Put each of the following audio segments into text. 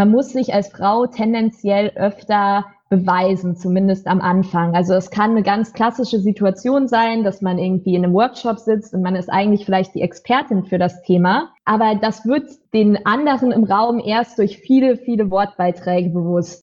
man muss sich als Frau tendenziell öfter beweisen, zumindest am Anfang. Also es kann eine ganz klassische Situation sein, dass man irgendwie in einem Workshop sitzt und man ist eigentlich vielleicht die Expertin für das Thema, aber das wird den anderen im Raum erst durch viele, viele Wortbeiträge bewusst.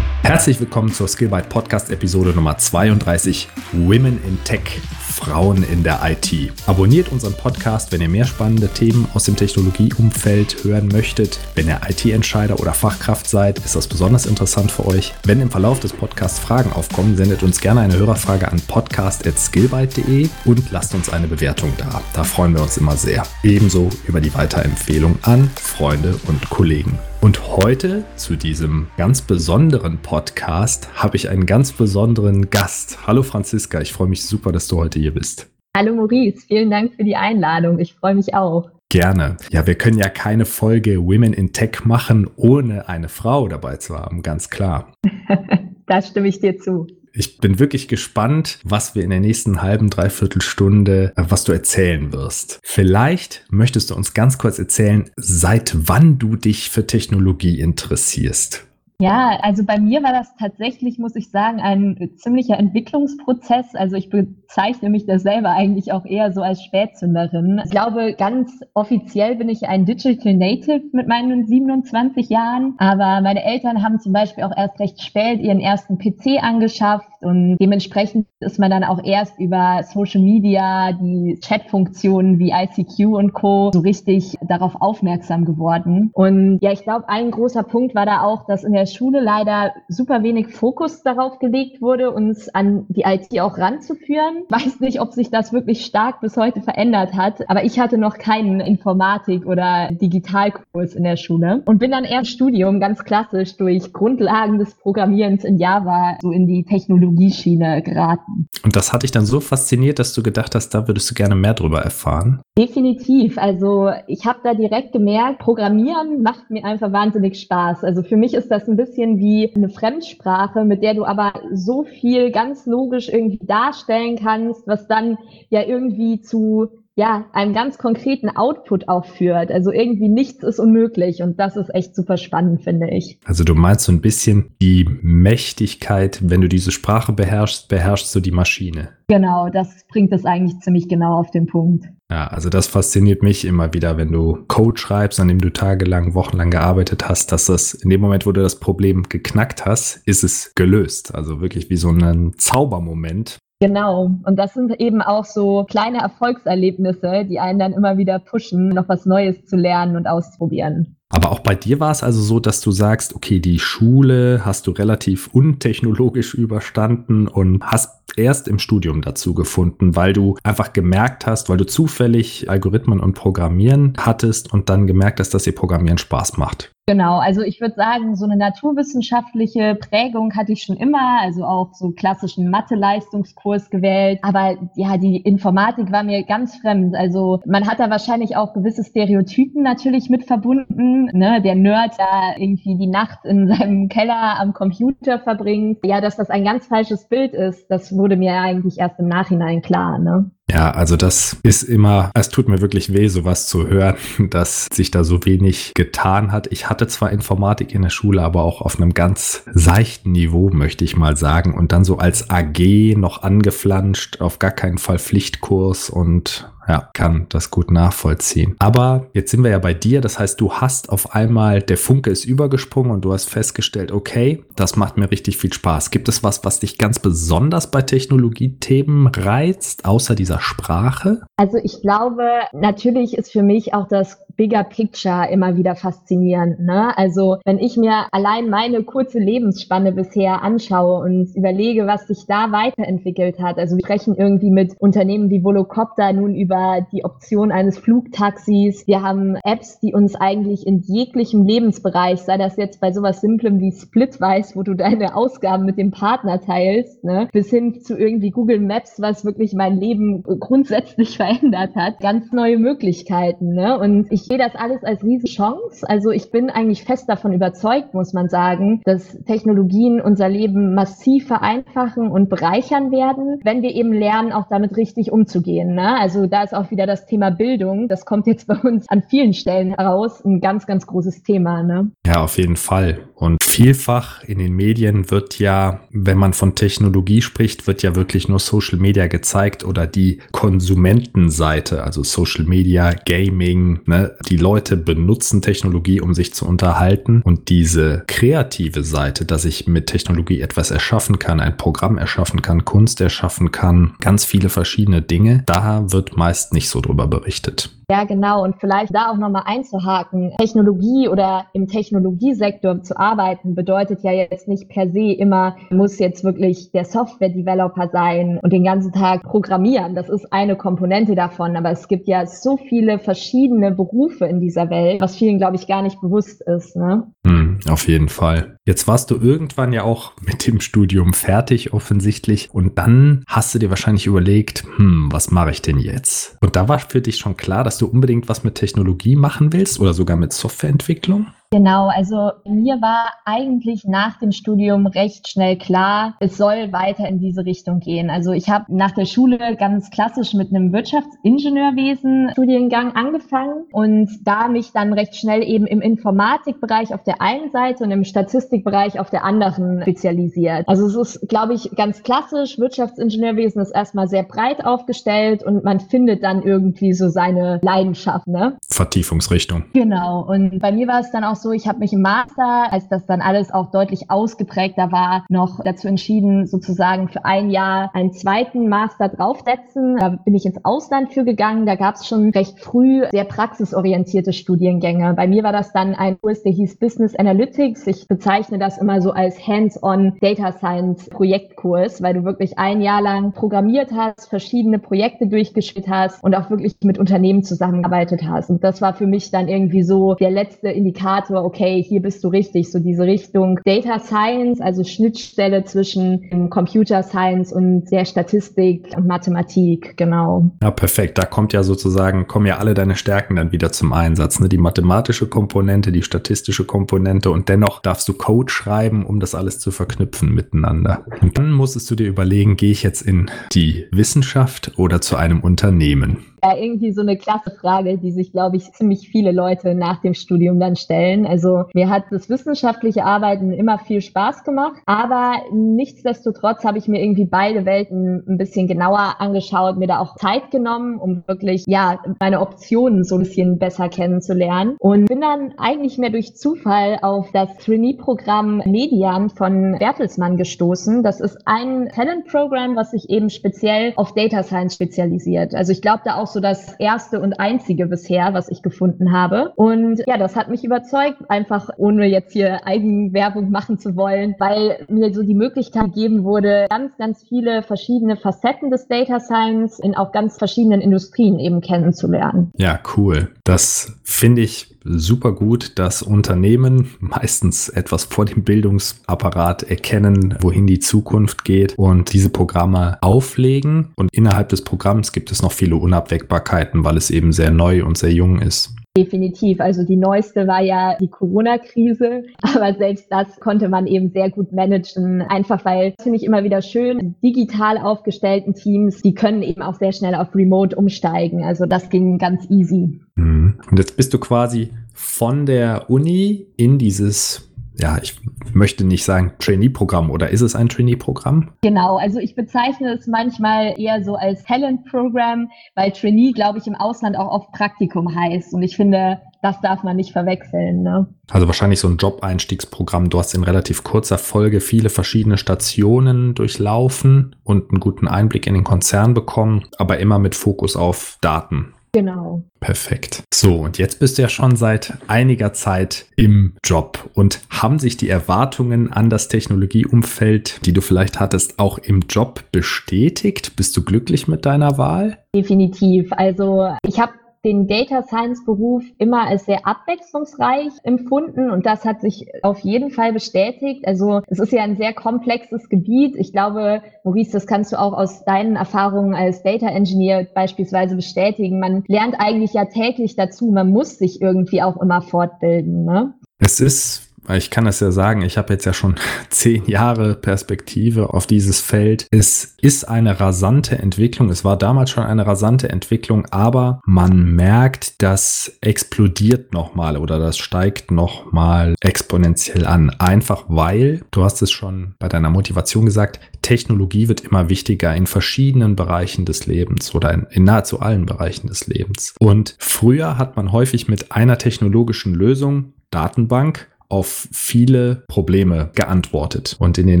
Herzlich willkommen zur Skillbyte Podcast Episode Nummer 32 Women in Tech Frauen in der IT. Abonniert unseren Podcast, wenn ihr mehr spannende Themen aus dem Technologieumfeld hören möchtet. Wenn ihr IT-Entscheider oder Fachkraft seid, ist das besonders interessant für euch. Wenn im Verlauf des Podcasts Fragen aufkommen, sendet uns gerne eine Hörerfrage an podcast.skillbyte.de und lasst uns eine Bewertung da. Da freuen wir uns immer sehr. Ebenso über die Weiterempfehlung an Freunde und Kollegen. Und heute zu diesem ganz besonderen Podcast habe ich einen ganz besonderen Gast. Hallo Franziska, ich freue mich super, dass du heute hier bist. Hallo Maurice, vielen Dank für die Einladung. Ich freue mich auch. Gerne. Ja, wir können ja keine Folge Women in Tech machen, ohne eine Frau dabei zu haben, ganz klar. da stimme ich dir zu. Ich bin wirklich gespannt, was wir in der nächsten halben, dreiviertel Stunde, äh, was du erzählen wirst. Vielleicht möchtest du uns ganz kurz erzählen, seit wann du dich für Technologie interessierst. Ja, also bei mir war das tatsächlich, muss ich sagen, ein ziemlicher Entwicklungsprozess. Also ich bezeichne mich da selber eigentlich auch eher so als Spätzünderin. Ich glaube, ganz offiziell bin ich ein Digital Native mit meinen 27 Jahren. Aber meine Eltern haben zum Beispiel auch erst recht spät ihren ersten PC angeschafft und dementsprechend ist man dann auch erst über Social Media, die Chatfunktionen wie ICQ und Co. so richtig darauf aufmerksam geworden. Und ja, ich glaube, ein großer Punkt war da auch, dass in der Schule leider super wenig Fokus darauf gelegt wurde, uns an die IT auch ranzuführen. Weiß nicht, ob sich das wirklich stark bis heute verändert hat, aber ich hatte noch keinen Informatik- oder Digitalkurs in der Schule und bin dann erst Studium ganz klassisch durch Grundlagen des Programmierens in Java so in die Technologie Technologieschiene geraten. Und das hat dich dann so fasziniert, dass du gedacht hast, da würdest du gerne mehr drüber erfahren? Definitiv. Also ich habe da direkt gemerkt, Programmieren macht mir einfach wahnsinnig Spaß. Also für mich ist das ein bisschen wie eine Fremdsprache, mit der du aber so viel ganz logisch irgendwie darstellen kannst, was dann ja irgendwie zu ja, einem ganz konkreten Output auch führt. Also irgendwie nichts ist unmöglich und das ist echt super spannend, finde ich. Also du meinst so ein bisschen die Mächtigkeit, wenn du diese Sprache beherrschst, beherrschst du die Maschine. Genau, das bringt es eigentlich ziemlich genau auf den Punkt. Ja, also das fasziniert mich immer wieder, wenn du Code schreibst, an dem du tagelang, wochenlang gearbeitet hast, dass das in dem Moment, wo du das Problem geknackt hast, ist es gelöst. Also wirklich wie so ein Zaubermoment, Genau. Und das sind eben auch so kleine Erfolgserlebnisse, die einen dann immer wieder pushen, noch was Neues zu lernen und auszuprobieren. Aber auch bei dir war es also so, dass du sagst, okay, die Schule hast du relativ untechnologisch überstanden und hast erst im Studium dazu gefunden, weil du einfach gemerkt hast, weil du zufällig Algorithmen und Programmieren hattest und dann gemerkt hast, dass dir Programmieren Spaß macht. Genau, also ich würde sagen, so eine naturwissenschaftliche Prägung hatte ich schon immer, also auch so klassischen Mathe-Leistungskurs gewählt. Aber ja, die Informatik war mir ganz fremd. Also man hat da wahrscheinlich auch gewisse Stereotypen natürlich mit verbunden. Ne? Der Nerd da irgendwie die Nacht in seinem Keller am Computer verbringt. Ja, dass das ein ganz falsches Bild ist, das wurde mir eigentlich erst im Nachhinein klar. Ne? Ja, also das ist immer, es tut mir wirklich weh, sowas zu hören, dass sich da so wenig getan hat. Ich hatte zwar Informatik in der Schule, aber auch auf einem ganz seichten Niveau, möchte ich mal sagen. Und dann so als AG noch angeflanscht, auf gar keinen Fall Pflichtkurs und ja, kann das gut nachvollziehen. Aber jetzt sind wir ja bei dir, das heißt, du hast auf einmal, der Funke ist übergesprungen und du hast festgestellt, okay, das macht mir richtig viel Spaß. Gibt es was, was dich ganz besonders bei Technologiethemen reizt, außer dieser Sprache? Also ich glaube, natürlich ist für mich auch das Bigger Picture immer wieder faszinierend. Ne? Also wenn ich mir allein meine kurze Lebensspanne bisher anschaue und überlege, was sich da weiterentwickelt hat. Also wir sprechen irgendwie mit Unternehmen wie Volocopter nun über die Option eines Flugtaxis. Wir haben Apps, die uns eigentlich in jeglichem Lebensbereich, sei das jetzt bei sowas Simplem wie Splitwise, wo du deine Ausgaben mit dem Partner teilst, ne? bis hin zu irgendwie Google Maps, was wirklich mein Leben grundsätzlich verändert hat. Ganz neue Möglichkeiten. Ne? Und ich ich sehe das alles als Riesenchance. Also ich bin eigentlich fest davon überzeugt, muss man sagen, dass Technologien unser Leben massiv vereinfachen und bereichern werden, wenn wir eben lernen, auch damit richtig umzugehen. Ne? Also da ist auch wieder das Thema Bildung. Das kommt jetzt bei uns an vielen Stellen heraus. Ein ganz, ganz großes Thema. Ne? Ja, auf jeden Fall. Und vielfach in den Medien wird ja, wenn man von Technologie spricht, wird ja wirklich nur Social Media gezeigt oder die Konsumentenseite, also Social Media, Gaming. Ne? Die Leute benutzen Technologie, um sich zu unterhalten. Und diese kreative Seite, dass ich mit Technologie etwas erschaffen kann, ein Programm erschaffen kann, Kunst erschaffen kann, ganz viele verschiedene Dinge, da wird meist nicht so drüber berichtet. Ja, genau. Und vielleicht da auch nochmal einzuhaken. Technologie oder im Technologiesektor zu arbeiten bedeutet ja jetzt nicht per se immer, muss jetzt wirklich der Software-Developer sein und den ganzen Tag programmieren. Das ist eine Komponente davon. Aber es gibt ja so viele verschiedene Berufe in dieser Welt, was vielen, glaube ich, gar nicht bewusst ist. Ne? Hm, auf jeden Fall. Jetzt warst du irgendwann ja auch mit dem Studium fertig, offensichtlich. Und dann hast du dir wahrscheinlich überlegt, hm, was mache ich denn jetzt? Und da war für dich schon klar, dass du unbedingt was mit Technologie machen willst oder sogar mit Softwareentwicklung? Genau, also mir war eigentlich nach dem Studium recht schnell klar, es soll weiter in diese Richtung gehen. Also ich habe nach der Schule ganz klassisch mit einem Wirtschaftsingenieurwesen Studiengang angefangen und da mich dann recht schnell eben im Informatikbereich auf der einen Seite und im Statistikbereich auf der anderen spezialisiert. Also es ist, glaube ich, ganz klassisch. Wirtschaftsingenieurwesen ist erstmal sehr breit aufgestellt und man findet dann irgendwie so seine Leidenschaft. Ne? Vertiefungsrichtung. Genau. Und bei mir war es dann auch so, ich habe mich im Master, als das dann alles auch deutlich ausgeprägter war, noch dazu entschieden, sozusagen für ein Jahr einen zweiten Master draufsetzen. Da bin ich ins Ausland für gegangen. Da gab es schon recht früh sehr praxisorientierte Studiengänge. Bei mir war das dann ein Kurs, der hieß Business Analytics. Ich bezeichne das immer so als Hands-on Data Science Projektkurs, weil du wirklich ein Jahr lang programmiert hast, verschiedene Projekte durchgespielt hast und auch wirklich mit Unternehmen zusammengearbeitet hast. Und das war für mich dann irgendwie so der letzte Indikator, Indikator, okay, hier bist du richtig, so diese Richtung Data Science, also Schnittstelle zwischen Computer Science und der Statistik und Mathematik, genau. Ja, perfekt. Da kommt ja sozusagen, kommen ja alle deine Stärken dann wieder zum Einsatz. Ne? Die mathematische Komponente, die statistische Komponente und dennoch darfst du Code schreiben, um das alles zu verknüpfen miteinander. Und dann musstest du dir überlegen, gehe ich jetzt in die Wissenschaft oder zu einem Unternehmen? ja irgendwie so eine klasse Frage, die sich, glaube ich, ziemlich viele Leute nach dem Studium dann stellen. Also mir hat das wissenschaftliche Arbeiten immer viel Spaß gemacht, aber nichtsdestotrotz habe ich mir irgendwie beide Welten ein bisschen genauer angeschaut, mir da auch Zeit genommen, um wirklich, ja, meine Optionen so ein bisschen besser kennenzulernen und bin dann eigentlich mehr durch Zufall auf das Trainee-Programm Median von Bertelsmann gestoßen. Das ist ein Talent-Programm, was sich eben speziell auf Data Science spezialisiert. Also ich glaube da auch so das erste und einzige bisher, was ich gefunden habe. Und ja, das hat mich überzeugt, einfach ohne jetzt hier Eigenwerbung machen zu wollen, weil mir so die Möglichkeit gegeben wurde, ganz, ganz viele verschiedene Facetten des Data Science in auch ganz verschiedenen Industrien eben kennenzulernen. Ja, cool. Das finde ich super gut, dass Unternehmen meistens etwas vor dem Bildungsapparat erkennen, wohin die Zukunft geht und diese Programme auflegen. Und innerhalb des Programms gibt es noch viele Unabwägbarkeiten, weil es eben sehr neu und sehr jung ist. Definitiv. Also die neueste war ja die Corona-Krise, aber selbst das konnte man eben sehr gut managen. Einfach weil, finde ich immer wieder schön, digital aufgestellten Teams, die können eben auch sehr schnell auf Remote umsteigen. Also das ging ganz easy. Mhm. Und jetzt bist du quasi von der Uni in dieses ja, ich möchte nicht sagen Trainee-Programm oder ist es ein Trainee-Programm? Genau, also ich bezeichne es manchmal eher so als Talent-Programm, weil Trainee, glaube ich, im Ausland auch oft Praktikum heißt. Und ich finde, das darf man nicht verwechseln. Ne? Also wahrscheinlich so ein Job-Einstiegsprogramm. Du hast in relativ kurzer Folge viele verschiedene Stationen durchlaufen und einen guten Einblick in den Konzern bekommen, aber immer mit Fokus auf Daten. Genau. Perfekt. So, und jetzt bist du ja schon seit einiger Zeit im Job. Und haben sich die Erwartungen an das Technologieumfeld, die du vielleicht hattest, auch im Job bestätigt? Bist du glücklich mit deiner Wahl? Definitiv. Also ich habe den Data Science Beruf immer als sehr abwechslungsreich empfunden und das hat sich auf jeden Fall bestätigt. Also es ist ja ein sehr komplexes Gebiet. Ich glaube, Maurice, das kannst du auch aus deinen Erfahrungen als Data Engineer beispielsweise bestätigen. Man lernt eigentlich ja täglich dazu. Man muss sich irgendwie auch immer fortbilden. Ne? Es ist Ich kann es ja sagen, ich habe jetzt ja schon zehn Jahre Perspektive auf dieses Feld. Es ist eine rasante Entwicklung. Es war damals schon eine rasante Entwicklung, aber man merkt, das explodiert nochmal oder das steigt nochmal exponentiell an. Einfach weil, du hast es schon bei deiner Motivation gesagt, Technologie wird immer wichtiger in verschiedenen Bereichen des Lebens oder in, in, nahezu allen Bereichen des Lebens. Und früher hat man häufig mit einer technologischen Lösung, Datenbank, auf viele Probleme geantwortet. Und in den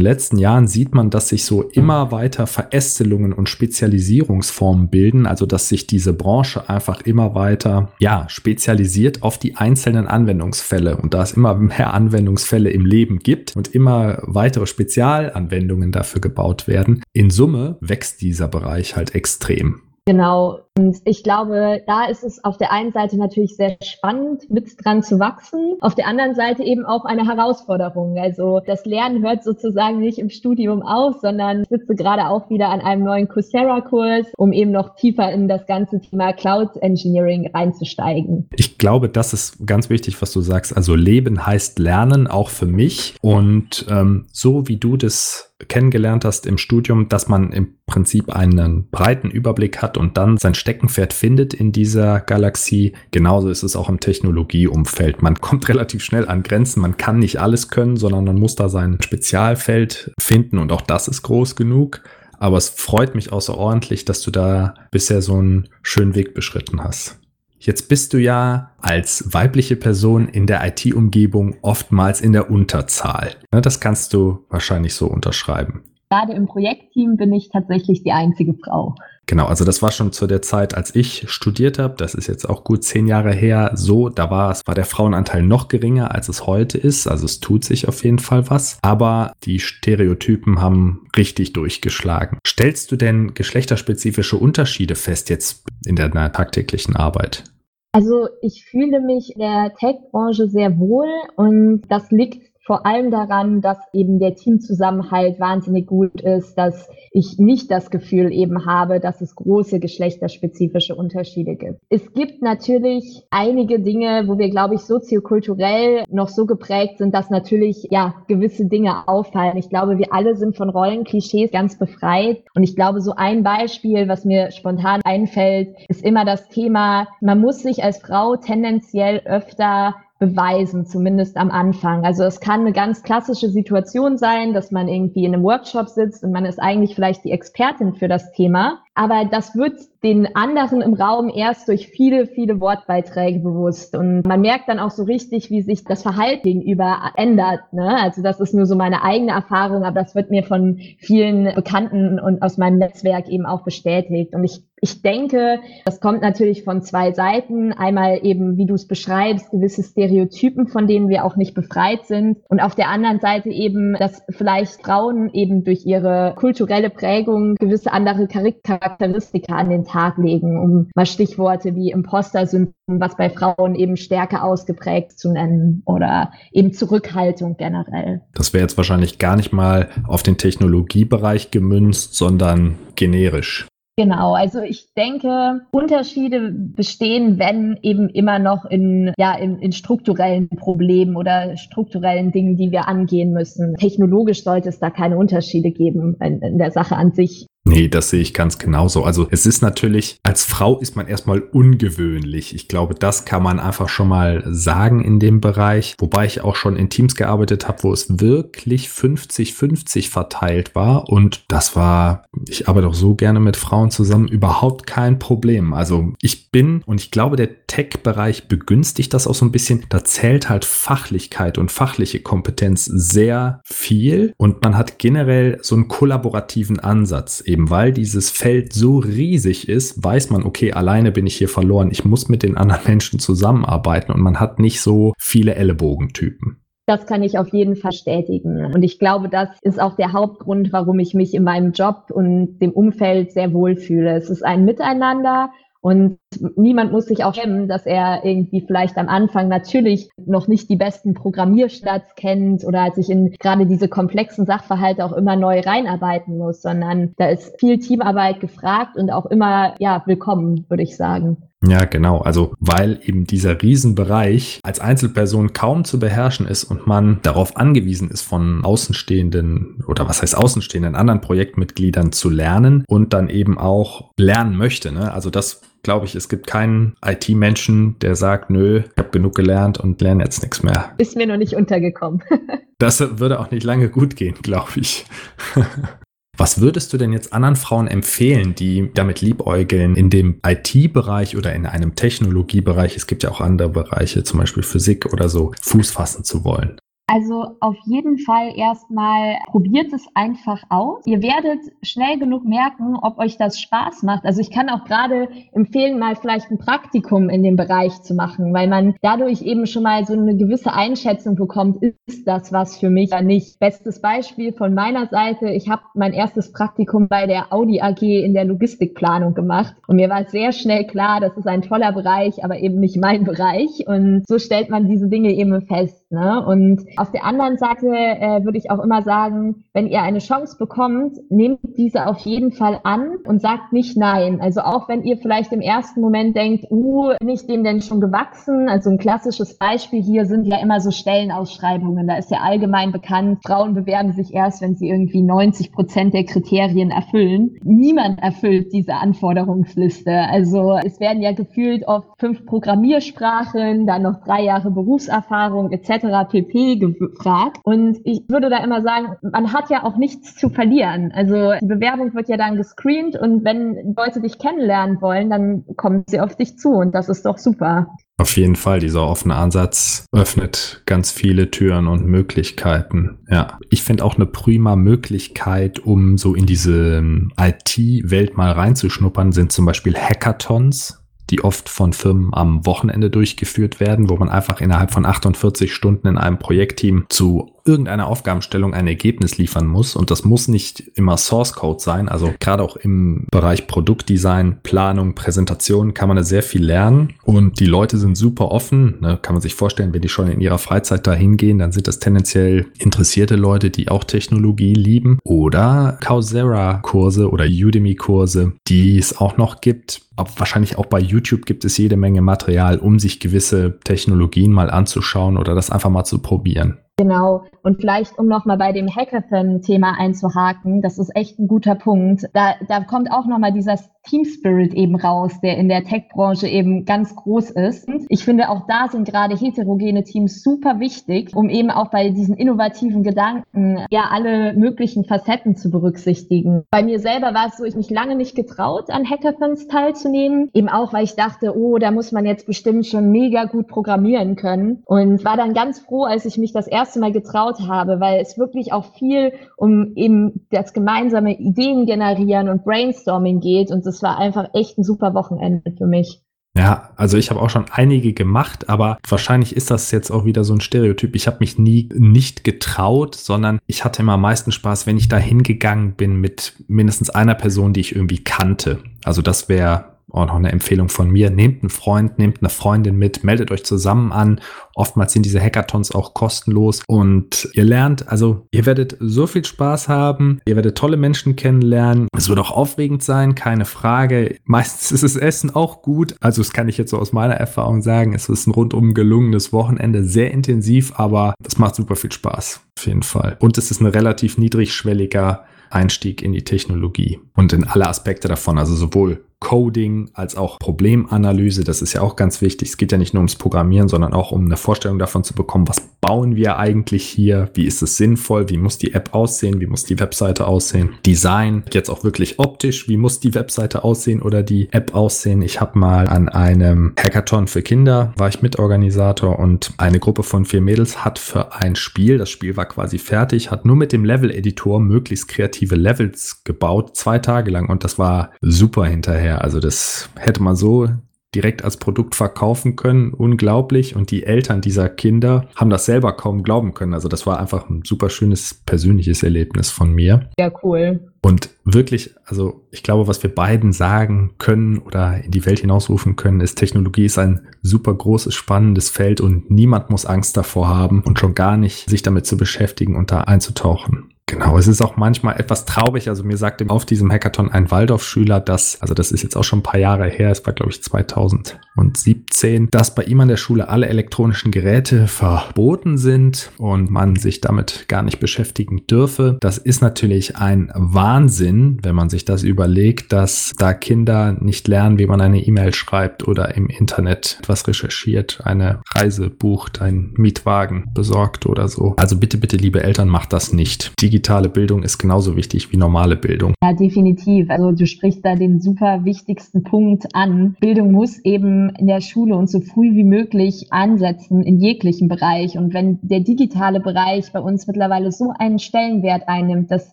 letzten Jahren sieht man, dass sich so immer weiter Verästelungen und Spezialisierungsformen bilden, also dass sich diese Branche einfach immer weiter, ja, spezialisiert auf die einzelnen Anwendungsfälle und da es immer mehr Anwendungsfälle im Leben gibt und immer weitere Spezialanwendungen dafür gebaut werden, in Summe wächst dieser Bereich halt extrem. Genau. Und ich glaube, da ist es auf der einen Seite natürlich sehr spannend, mit dran zu wachsen. Auf der anderen Seite eben auch eine Herausforderung. Also das Lernen hört sozusagen nicht im Studium auf, sondern ich sitze gerade auch wieder an einem neuen Coursera-Kurs, um eben noch tiefer in das ganze Thema Cloud Engineering reinzusteigen. Ich glaube, das ist ganz wichtig, was du sagst. Also Leben heißt Lernen, auch für mich. Und ähm, so wie du das kennengelernt hast im Studium, dass man im Prinzip einen breiten Überblick hat und dann sein Steckenpferd findet in dieser Galaxie. Genauso ist es auch im Technologieumfeld. Man kommt relativ schnell an Grenzen. Man kann nicht alles können, sondern man muss da sein Spezialfeld finden und auch das ist groß genug. Aber es freut mich außerordentlich, dass du da bisher so einen schönen Weg beschritten hast. Jetzt bist du ja als weibliche Person in der IT-Umgebung oftmals in der Unterzahl. Ne, das kannst du wahrscheinlich so unterschreiben. Gerade im Projektteam bin ich tatsächlich die einzige Frau. Genau, also das war schon zu der Zeit, als ich studiert habe. Das ist jetzt auch gut zehn Jahre her. So, da war es, war der Frauenanteil noch geringer, als es heute ist. Also es tut sich auf jeden Fall was. Aber die Stereotypen haben richtig durchgeschlagen. Stellst du denn geschlechterspezifische Unterschiede fest jetzt in deiner tagtäglichen Arbeit? Also ich fühle mich in der Tech-Branche sehr wohl und das liegt vor allem daran, dass eben der Teamzusammenhalt wahnsinnig gut ist, dass ich nicht das Gefühl eben habe, dass es große geschlechterspezifische Unterschiede gibt. Es gibt natürlich einige Dinge, wo wir, glaube ich, soziokulturell noch so geprägt sind, dass natürlich, ja, gewisse Dinge auffallen. Ich glaube, wir alle sind von Rollenklischees ganz befreit. Und ich glaube, so ein Beispiel, was mir spontan einfällt, ist immer das Thema, man muss sich als Frau tendenziell öfter beweisen, zumindest am Anfang. Also es kann eine ganz klassische Situation sein, dass man irgendwie in einem Workshop sitzt und man ist eigentlich vielleicht die Expertin für das Thema. Aber das wird den anderen im Raum erst durch viele, viele Wortbeiträge bewusst. Und man merkt dann auch so richtig, wie sich das Verhalten gegenüber ändert. Ne? Also das ist nur so meine eigene Erfahrung, aber das wird mir von vielen Bekannten und aus meinem Netzwerk eben auch bestätigt. Und ich, ich denke, das kommt natürlich von zwei Seiten. Einmal eben, wie du es beschreibst, gewisse Stereotypen, von denen wir auch nicht befreit sind. Und auf der anderen Seite eben, dass vielleicht Frauen eben durch ihre kulturelle Prägung gewisse andere Charakter Charakteristika an den Tag legen, um mal Stichworte wie Imposter-Syndrom, was bei Frauen eben stärker ausgeprägt zu nennen oder eben Zurückhaltung generell. Das wäre jetzt wahrscheinlich gar nicht mal auf den Technologiebereich gemünzt, sondern generisch. Genau, also ich denke, Unterschiede bestehen, wenn eben immer noch in, ja, in, in strukturellen Problemen oder strukturellen Dingen, die wir angehen müssen. Technologisch sollte es da keine Unterschiede geben in, in der Sache an sich. Nee, das sehe ich ganz genauso. Also es ist natürlich, als Frau ist man erstmal ungewöhnlich. Ich glaube, das kann man einfach schon mal sagen in dem Bereich. Wobei ich auch schon in Teams gearbeitet habe, wo es wirklich 50-50 verteilt war. Und das war, ich arbeite auch so gerne mit Frauen zusammen, überhaupt kein Problem. Also ich bin, und ich glaube, der Tech-Bereich begünstigt das auch so ein bisschen. Da zählt halt Fachlichkeit und fachliche Kompetenz sehr viel. Und man hat generell so einen kollaborativen Ansatz eben weil dieses Feld so riesig ist, weiß man, okay, alleine bin ich hier verloren. Ich muss mit den anderen Menschen zusammenarbeiten und man hat nicht so viele Ellenbogentypen. Das kann ich auf jeden Fall bestätigen. Und ich glaube, das ist auch der Hauptgrund, warum ich mich in meinem Job und dem Umfeld sehr wohl fühle. Es ist ein Miteinander und niemand muss sich auch schämen, dass er irgendwie vielleicht am Anfang natürlich noch nicht die besten Programmierstarts kennt oder sich in gerade diese komplexen Sachverhalte auch immer neu reinarbeiten muss, sondern da ist viel Teamarbeit gefragt und auch immer, ja, willkommen, würde ich sagen. Ja, genau. Also, weil eben dieser Riesenbereich als Einzelperson kaum zu beherrschen ist und man darauf angewiesen ist, von Außenstehenden oder was heißt Außenstehenden, anderen Projektmitgliedern zu lernen und dann eben auch lernen möchte. Ne? Also, das glaube ich, es gibt keinen IT-Menschen, der sagt, nö, ich habe genug gelernt und lerne jetzt nichts mehr. Ist mir noch nicht untergekommen. das würde auch nicht lange gut gehen, glaube ich. Was würdest du denn jetzt anderen Frauen empfehlen, die damit liebäugeln, in dem IT-Bereich oder in einem Technologiebereich, es gibt ja auch andere Bereiche, zum Beispiel Physik oder so, Fuß fassen zu wollen? Also auf jeden Fall erstmal probiert es einfach aus. Ihr werdet schnell genug merken, ob euch das Spaß macht. Also ich kann auch gerade empfehlen, mal vielleicht ein Praktikum in dem Bereich zu machen, weil man dadurch eben schon mal so eine gewisse Einschätzung bekommt, ist das was für mich oder nicht. Bestes Beispiel von meiner Seite, ich habe mein erstes Praktikum bei der Audi AG in der Logistikplanung gemacht und mir war sehr schnell klar, das ist ein toller Bereich, aber eben nicht mein Bereich. Und so stellt man diese Dinge eben fest. Ne? Und auf der anderen Seite äh, würde ich auch immer sagen, wenn ihr eine Chance bekommt, nehmt diese auf jeden Fall an und sagt nicht nein. Also auch wenn ihr vielleicht im ersten Moment denkt, uh, bin ich dem denn schon gewachsen? Also ein klassisches Beispiel hier sind ja immer so Stellenausschreibungen. Da ist ja allgemein bekannt, Frauen bewerben sich erst, wenn sie irgendwie 90 Prozent der Kriterien erfüllen. Niemand erfüllt diese Anforderungsliste. Also es werden ja gefühlt oft fünf Programmiersprachen, dann noch drei Jahre Berufserfahrung etc. pp gefragt. Und ich würde da immer sagen, man hat ja auch nichts zu verlieren. Also die Bewerbung wird ja dann gescreent und wenn Leute dich kennenlernen wollen, dann kommen sie auf dich zu und das ist doch super. Auf jeden Fall, dieser offene Ansatz öffnet ganz viele Türen und Möglichkeiten. Ja, ich finde auch eine prima Möglichkeit, um so in diese IT-Welt mal reinzuschnuppern, sind zum Beispiel Hackathons die oft von Firmen am Wochenende durchgeführt werden, wo man einfach innerhalb von 48 Stunden in einem Projektteam zu irgendeiner Aufgabenstellung ein Ergebnis liefern muss. Und das muss nicht immer Source Code sein. Also gerade auch im Bereich Produktdesign, Planung, Präsentation kann man da sehr viel lernen. Und die Leute sind super offen. Ne? Kann man sich vorstellen, wenn die schon in ihrer Freizeit dahin gehen, dann sind das tendenziell interessierte Leute, die auch Technologie lieben. Oder Coursera-Kurse oder Udemy-Kurse, die es auch noch gibt. Aber wahrscheinlich auch bei YouTube gibt es jede Menge Material, um sich gewisse Technologien mal anzuschauen oder das einfach mal zu probieren. Genau. Und vielleicht, um nochmal bei dem Hackathon-Thema einzuhaken, das ist echt ein guter Punkt. Da, da kommt auch nochmal dieser Team Spirit eben raus, der in der Tech-Branche eben ganz groß ist. Ich finde, auch da sind gerade heterogene Teams super wichtig, um eben auch bei diesen innovativen Gedanken ja alle möglichen Facetten zu berücksichtigen. Bei mir selber war es so, ich mich lange nicht getraut, an Hackathons teilzunehmen. Eben auch, weil ich dachte, oh, da muss man jetzt bestimmt schon mega gut programmieren können. Und war dann ganz froh, als ich mich das erste erste Mal getraut habe, weil es wirklich auch viel um eben das gemeinsame Ideen generieren und Brainstorming geht. Und das war einfach echt ein super Wochenende für mich. Ja, also ich habe auch schon einige gemacht, aber wahrscheinlich ist das jetzt auch wieder so ein Stereotyp. Ich habe mich nie nicht getraut, sondern ich hatte immer am meisten Spaß, wenn ich da hingegangen bin mit mindestens einer Person, die ich irgendwie kannte. Also das wäre auch noch eine Empfehlung von mir. Nehmt einen Freund, nehmt eine Freundin mit, meldet euch zusammen an. Oftmals sind diese Hackathons auch kostenlos und ihr lernt, also ihr werdet so viel Spaß haben, ihr werdet tolle Menschen kennenlernen. Es wird auch aufregend sein, keine Frage. Meistens ist das Essen auch gut. Also das kann ich jetzt so aus meiner Erfahrung sagen. Es ist ein rundum gelungenes Wochenende, sehr intensiv, aber es macht super viel Spaß. Auf jeden Fall. Und es ist ein relativ niedrigschwelliger Einstieg in die Technologie und in alle Aspekte davon, also sowohl Coding als auch Problemanalyse. Das ist ja auch ganz wichtig. Es geht ja nicht nur ums Programmieren, sondern auch um eine Vorstellung davon zu bekommen, was bauen wir eigentlich hier? Wie ist es sinnvoll? Wie muss die App aussehen? Wie muss die Webseite aussehen? Design, jetzt auch wirklich optisch. Wie muss die Webseite aussehen oder die App aussehen? Ich habe mal an einem Hackathon für Kinder, war ich Mitorganisator und eine Gruppe von vier Mädels hat für ein Spiel, das Spiel war quasi fertig, hat nur mit dem Level-Editor möglichst kreative Levels gebaut, zwei Tage lang und das war super hinterher also das hätte man so direkt als Produkt verkaufen können. Unglaublich. Und die Eltern dieser Kinder haben das selber kaum glauben können. Also das war einfach ein super schönes persönliches Erlebnis von mir. Ja, cool. Und wirklich, also ich glaube, was wir beiden sagen können oder in die Welt hinausrufen können, ist, Technologie ist ein super großes, spannendes Feld und niemand muss Angst davor haben und schon gar nicht sich damit zu beschäftigen und da einzutauchen. Genau, es ist auch manchmal etwas traurig. Also mir sagte auf diesem Hackathon ein Waldorfschüler, dass, also das ist jetzt auch schon ein paar Jahre her, es war glaube ich 2017, dass bei ihm an der Schule alle elektronischen Geräte verboten sind und man sich damit gar nicht beschäftigen dürfe. Das ist natürlich ein Wahnsinn, wenn man sich das überlegt, dass da Kinder nicht lernen, wie man eine E-Mail schreibt oder im Internet etwas recherchiert, eine Reise bucht, einen Mietwagen besorgt oder so. Also bitte, bitte, liebe Eltern, macht das nicht. Die digitale Bildung ist genauso wichtig wie normale Bildung. Ja, definitiv. Also du sprichst da den super wichtigsten Punkt an. Bildung muss eben in der Schule und so früh wie möglich ansetzen in jeglichen Bereich. Und wenn der digitale Bereich bei uns mittlerweile so einen Stellenwert einnimmt, dass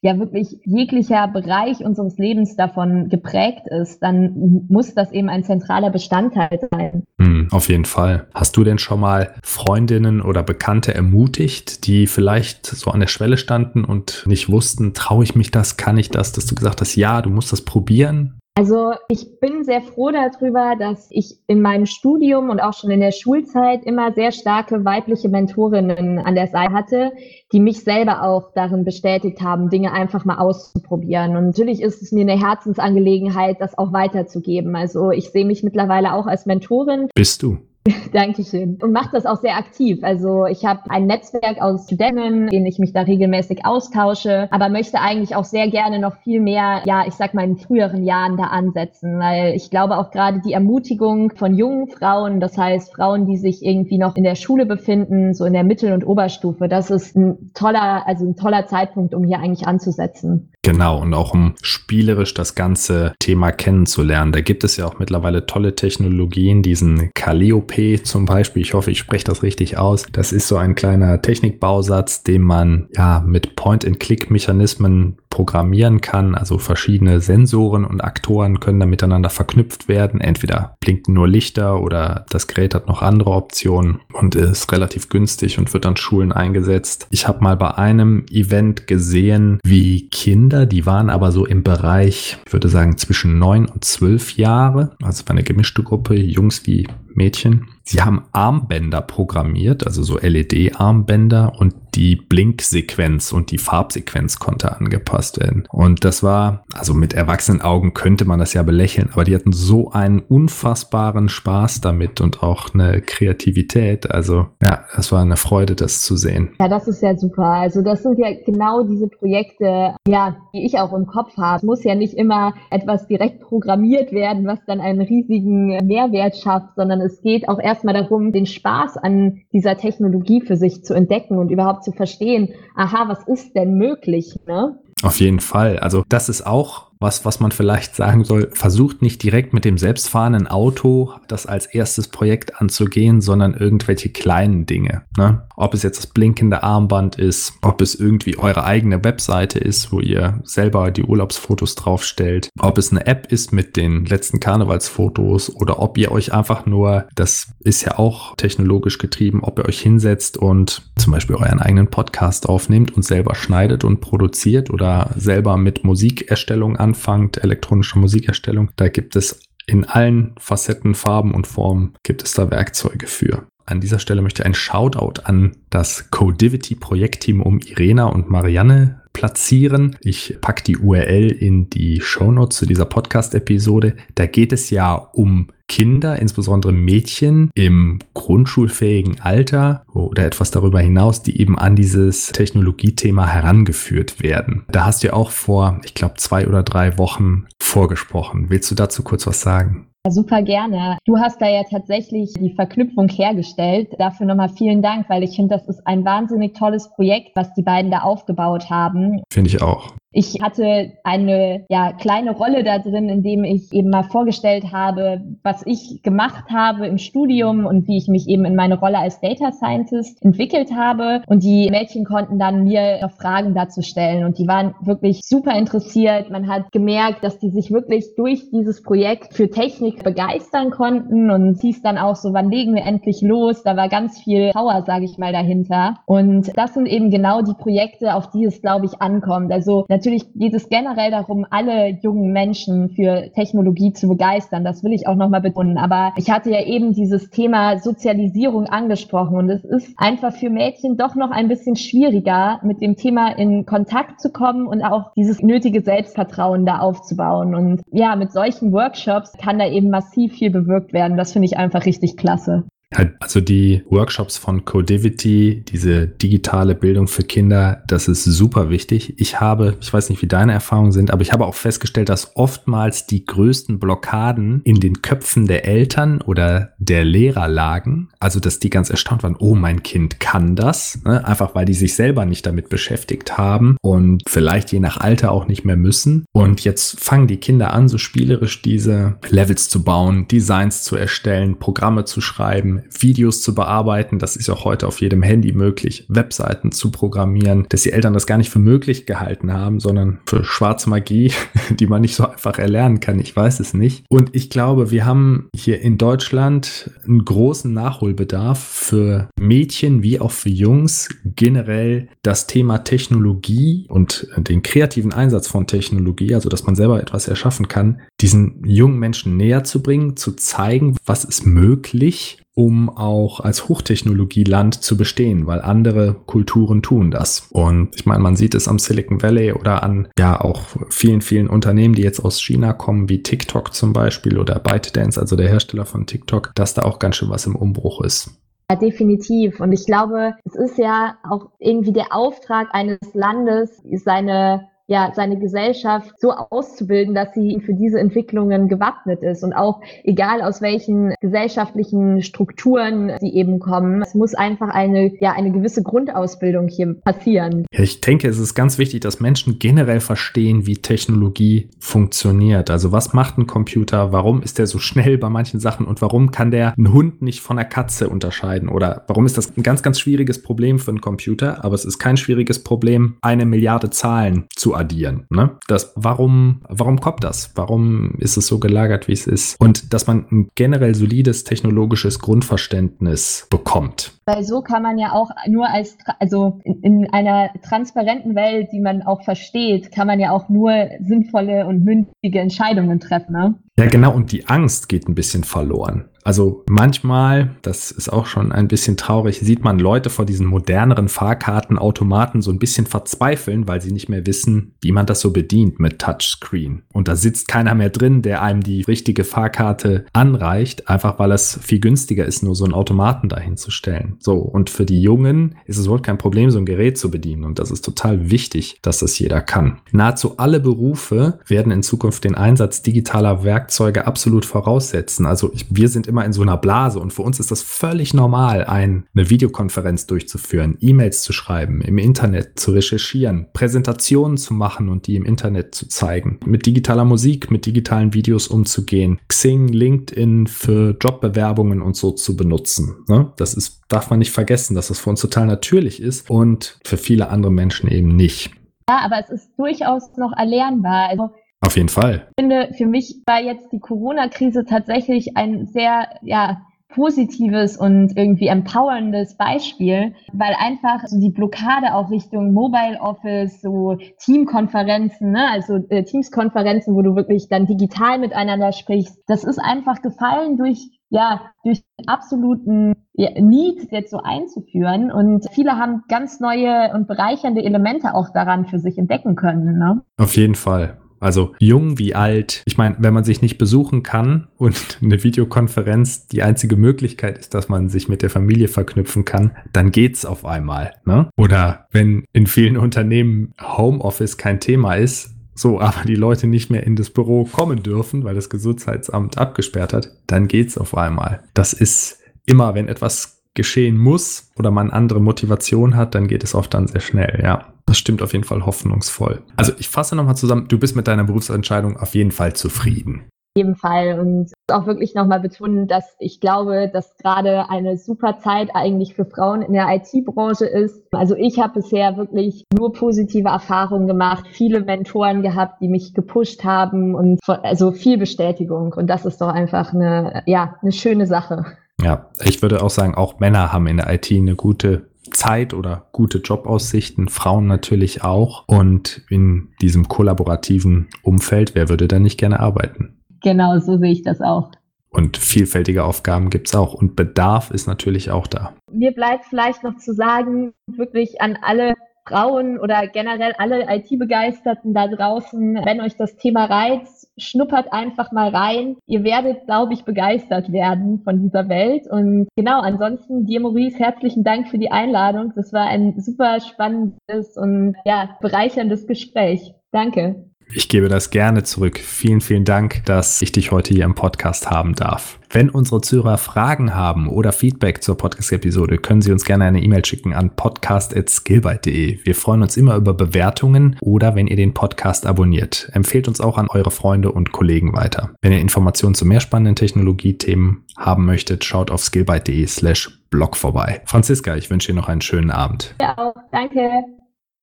ja wirklich jeglicher Bereich unseres Lebens davon geprägt ist, dann muss das eben ein zentraler Bestandteil sein. Hm, auf jeden Fall. Hast du denn schon mal Freundinnen oder Bekannte ermutigt, die vielleicht so an der Schwelle standen und nicht wussten, traue ich mich das, kann ich das, dass du gesagt hast, ja, du musst das probieren? Also ich bin sehr froh darüber, dass ich in meinem Studium und auch schon in der Schulzeit immer sehr starke weibliche Mentorinnen an der Seite hatte, die mich selber auch darin bestätigt haben, Dinge einfach mal auszuprobieren. Und natürlich ist es mir eine Herzensangelegenheit, das auch weiterzugeben. Also ich sehe mich mittlerweile auch als Mentorin. Bist du? Dankeschön. Und mache das auch sehr aktiv. Also ich habe ein Netzwerk aus Studenten, denen ich mich da regelmäßig austausche, aber möchte eigentlich auch sehr gerne noch viel mehr, ja, ich sag mal in früheren Jahren da ansetzen, weil ich glaube auch gerade die Ermutigung von jungen Frauen, das heißt Frauen, die sich irgendwie noch in der Schule befinden, so in der Mittel- und Oberstufe, das ist ein toller, also ein toller Zeitpunkt, um hier eigentlich anzusetzen. Genau, und auch um spielerisch das ganze Thema kennenzulernen. Da gibt es ja auch mittlerweile tolle Technologien, diesen Calliope zum Beispiel. Ich hoffe, ich spreche das richtig aus. Das ist so ein kleiner Technikbausatz, den man ja mit Point-and-Click-Mechanismen programmieren kann. Also verschiedene Sensoren und Aktoren können da miteinander verknüpft werden. Entweder blinken nur Lichter oder das Gerät hat noch andere Optionen und ist relativ günstig und wird an Schulen eingesetzt. Ich habe mal bei einem Event gesehen, wie Kinder, die waren aber so im Bereich, ich würde sagen, zwischen neun und zwölf Jahre, also war eine gemischte Gruppe, Jungs wie Mädchen. Sie haben Armbänder programmiert, also so LED-Armbänder und die Blinksequenz und die Farbsequenz konnte angepasst werden. Und das war, also mit erwachsenen Augen könnte man das ja belächeln, aber die hatten so einen unfassbaren Spaß damit und auch eine Kreativität. Also ja, das war eine Freude, das zu sehen. Ja, das ist ja super. Also das sind ja genau diese Projekte, ja, die ich auch im Kopf habe. Es muss ja nicht immer etwas direkt programmiert werden, was dann einen riesigen Mehrwert schafft, sondern es geht auch erstmal darum, den Spaß an dieser Technologie für sich zu entdecken und überhaupt zu verstehen, aha, was ist denn möglich? Ne? Auf jeden Fall. Also das ist auch was, was man vielleicht sagen soll, versucht nicht direkt mit dem selbstfahrenden Auto das als erstes Projekt anzugehen, sondern irgendwelche kleinen Dinge. Ne? Ob es jetzt das blinkende Armband ist, ob es irgendwie eure eigene Webseite ist, wo ihr selber die Urlaubsfotos draufstellt, ob es eine App ist mit den letzten Karnevalsfotos oder ob ihr euch einfach nur, das ist ja auch technologisch getrieben, ob ihr euch hinsetzt und zum Beispiel euren eigenen Podcast aufnehmt und selber schneidet und produziert oder selber mit Musikerstellung an anfangt, elektronische Musikerstellung, da gibt es in allen Facetten, Farben und Formen gibt es da Werkzeuge für. An dieser Stelle möchte ich ein Shoutout an das Codivity Projektteam um Irena und Marianne platzieren. Ich packe die URL in die Shownotes zu dieser Podcast-Episode. Da geht es ja um Kinder, insbesondere Mädchen im grundschulfähigen Alter oder etwas darüber hinaus, die eben an dieses Technologiethema herangeführt werden. Da hast du ja auch vor, ich glaube, zwei oder drei Wochen vorgesprochen. Willst du dazu kurz was sagen? Ja, super gerne. Du hast da ja tatsächlich die Verknüpfung hergestellt. Dafür nochmal vielen Dank, weil ich finde, das ist ein wahnsinnig tolles Projekt, was die beiden da aufgebaut haben. Finde ich auch. Ich hatte eine ja, kleine Rolle da drin, indem ich eben mal vorgestellt habe, was ich gemacht habe im Studium und wie ich mich eben in meine Rolle als Data Scientist entwickelt habe. Und die Mädchen konnten dann mir noch Fragen dazu stellen und die waren wirklich super interessiert. Man hat gemerkt, dass die sich wirklich durch dieses Projekt für Technik begeistern konnten und hieß dann auch so, wann legen wir endlich los? Da war ganz viel Power, sage ich mal, dahinter. Und das sind eben genau die Projekte, auf die es, glaube ich, ankommt. Also Natürlich geht es generell darum, alle jungen Menschen für Technologie zu begeistern. Das will ich auch nochmal betonen. Aber ich hatte ja eben dieses Thema Sozialisierung angesprochen und es ist einfach für Mädchen doch noch ein bisschen schwieriger, mit dem Thema in Kontakt zu kommen und auch dieses nötige Selbstvertrauen da aufzubauen. Und ja, mit solchen Workshops kann da eben massiv viel bewirkt werden. Das finde ich einfach richtig klasse. Also die Workshops von Codivity, diese digitale Bildung für Kinder, das ist super wichtig. Ich habe, ich weiß nicht, wie deine Erfahrungen sind, aber ich habe auch festgestellt, dass oftmals die größten Blockaden in den Köpfen der Eltern oder der Lehrer lagen. Also, dass die ganz erstaunt waren, oh, mein Kind kann das. Ne? Einfach weil die sich selber nicht damit beschäftigt haben und vielleicht je nach Alter auch nicht mehr müssen. Und jetzt fangen die Kinder an, so spielerisch diese Levels zu bauen, Designs zu erstellen, Programme zu schreiben, Videos zu bearbeiten. Das ist auch heute auf jedem Handy möglich. Webseiten zu programmieren, dass die Eltern das gar nicht für möglich gehalten haben, sondern für schwarze Magie, die man nicht so einfach erlernen kann. Ich weiß es nicht. Und ich glaube, wir haben hier in Deutschland einen großen Nachholbedarf für Mädchen wie auch für Jungs generell das Thema Technologie und den kreativen Einsatz von Technologie, also dass man selber etwas erschaffen kann, diesen jungen Menschen näher zu bringen, zu zeigen, was ist möglich um auch als Hochtechnologieland zu bestehen, weil andere Kulturen tun das. Und ich meine, man sieht es am Silicon Valley oder an ja auch vielen, vielen Unternehmen, die jetzt aus China kommen, wie TikTok zum Beispiel oder ByteDance, also der Hersteller von TikTok, dass da auch ganz schön was im Umbruch ist. Ja, definitiv. Und ich glaube, es ist ja auch irgendwie der Auftrag eines Landes, seine ja, seine Gesellschaft so auszubilden, dass sie für diese Entwicklungen gewappnet ist und auch egal aus welchen gesellschaftlichen Strukturen sie eben kommen, es muss einfach eine, ja, eine gewisse Grundausbildung hier passieren. Ja, ich denke, es ist ganz wichtig, dass Menschen generell verstehen, wie Technologie funktioniert. Also was macht ein Computer? Warum ist der so schnell bei manchen Sachen und warum kann der einen Hund nicht von einer Katze unterscheiden? Oder warum ist das ein ganz, ganz schwieriges Problem für einen Computer? Aber es ist kein schwieriges Problem, eine Milliarde Zahlen zu addieren. Ne? Das, warum, warum kommt das? Warum ist es so gelagert, wie es ist? Und dass man ein generell solides technologisches Grundverständnis bekommt. Weil so kann man ja auch nur als, also in, in einer transparenten Welt, die man auch versteht, kann man ja auch nur sinnvolle und mündige Entscheidungen treffen. Ne? Ja, genau. Und die Angst geht ein bisschen verloren. Also manchmal, das ist auch schon ein bisschen traurig, sieht man Leute vor diesen moderneren Fahrkartenautomaten so ein bisschen verzweifeln, weil sie nicht mehr wissen, wie man das so bedient mit Touchscreen. Und da sitzt keiner mehr drin, der einem die richtige Fahrkarte anreicht, einfach weil es viel günstiger ist, nur so einen Automaten dahin zu stellen. So, und für die Jungen ist es wohl kein Problem, so ein Gerät zu bedienen. Und das ist total wichtig, dass das jeder kann. Nahezu alle Berufe werden in Zukunft den Einsatz digitaler Werkzeuge absolut voraussetzen. Also wir sind immer in so einer Blase und für uns ist das völlig normal, ein, eine Videokonferenz durchzuführen, E-Mails zu schreiben, im Internet zu recherchieren, Präsentationen zu machen und die im Internet zu zeigen, mit digitaler Musik, mit digitalen Videos umzugehen, Xing, LinkedIn für Jobbewerbungen und so zu benutzen. Ne? Das ist, darf man nicht vergessen, dass das für uns total natürlich ist und für viele andere Menschen eben nicht. Ja, aber es ist durchaus noch erlernbar. Also auf jeden Fall. Ich finde, für mich war jetzt die Corona-Krise tatsächlich ein sehr, ja, positives und irgendwie empowerndes Beispiel, weil einfach so die Blockade auch Richtung Mobile Office, so Teamkonferenzen, ne, also äh, Teamskonferenzen, wo du wirklich dann digital miteinander sprichst, das ist einfach gefallen durch ja, durch den absoluten Need jetzt so einzuführen. Und viele haben ganz neue und bereichernde Elemente auch daran für sich entdecken können. Ne? Auf jeden Fall. Also jung wie alt. Ich meine, wenn man sich nicht besuchen kann und eine Videokonferenz die einzige Möglichkeit ist, dass man sich mit der Familie verknüpfen kann, dann geht's auf einmal. Ne? Oder wenn in vielen Unternehmen Homeoffice kein Thema ist, so, aber die Leute nicht mehr in das Büro kommen dürfen, weil das Gesundheitsamt abgesperrt hat, dann geht's auf einmal. Das ist immer, wenn etwas geschehen muss oder man andere Motivation hat, dann geht es oft dann sehr schnell, ja. Das stimmt auf jeden Fall hoffnungsvoll. Also ich fasse nochmal zusammen, du bist mit deiner Berufsentscheidung auf jeden Fall zufrieden. Auf jeden Fall und auch wirklich nochmal betonen, dass ich glaube, dass gerade eine super Zeit eigentlich für Frauen in der IT-Branche ist. Also ich habe bisher wirklich nur positive Erfahrungen gemacht, viele Mentoren gehabt, die mich gepusht haben und also viel Bestätigung und das ist doch einfach eine ja eine schöne Sache. Ja, ich würde auch sagen, auch Männer haben in der IT eine gute Zeit oder gute Jobaussichten, Frauen natürlich auch. Und in diesem kollaborativen Umfeld, wer würde da nicht gerne arbeiten? Genau, so sehe ich das auch. Und vielfältige Aufgaben gibt es auch. Und Bedarf ist natürlich auch da. Mir bleibt vielleicht noch zu sagen, wirklich an alle Frauen oder generell alle IT-Begeisterten da draußen, wenn euch das Thema reizt, schnuppert einfach mal rein. Ihr werdet, glaube ich, begeistert werden von dieser Welt. Und genau, ansonsten dir, Maurice, herzlichen Dank für die Einladung. Das war ein super spannendes und ja, bereicherndes Gespräch. Danke. Ich gebe das gerne zurück. Vielen, vielen Dank, dass ich dich heute hier im Podcast haben darf. Wenn unsere Zuhörer Fragen haben oder Feedback zur Podcast-Episode, können Sie uns gerne eine E-Mail schicken an podcast.skillbyte.de. Wir freuen uns immer über Bewertungen oder wenn ihr den Podcast abonniert. Empfehlt uns auch an eure Freunde und Kollegen weiter. Wenn ihr Informationen zu mehr spannenden Technologiethemen haben möchtet, schaut auf skillbyte.de slash blog vorbei. Franziska, ich wünsche dir noch einen schönen Abend. Ja. Danke.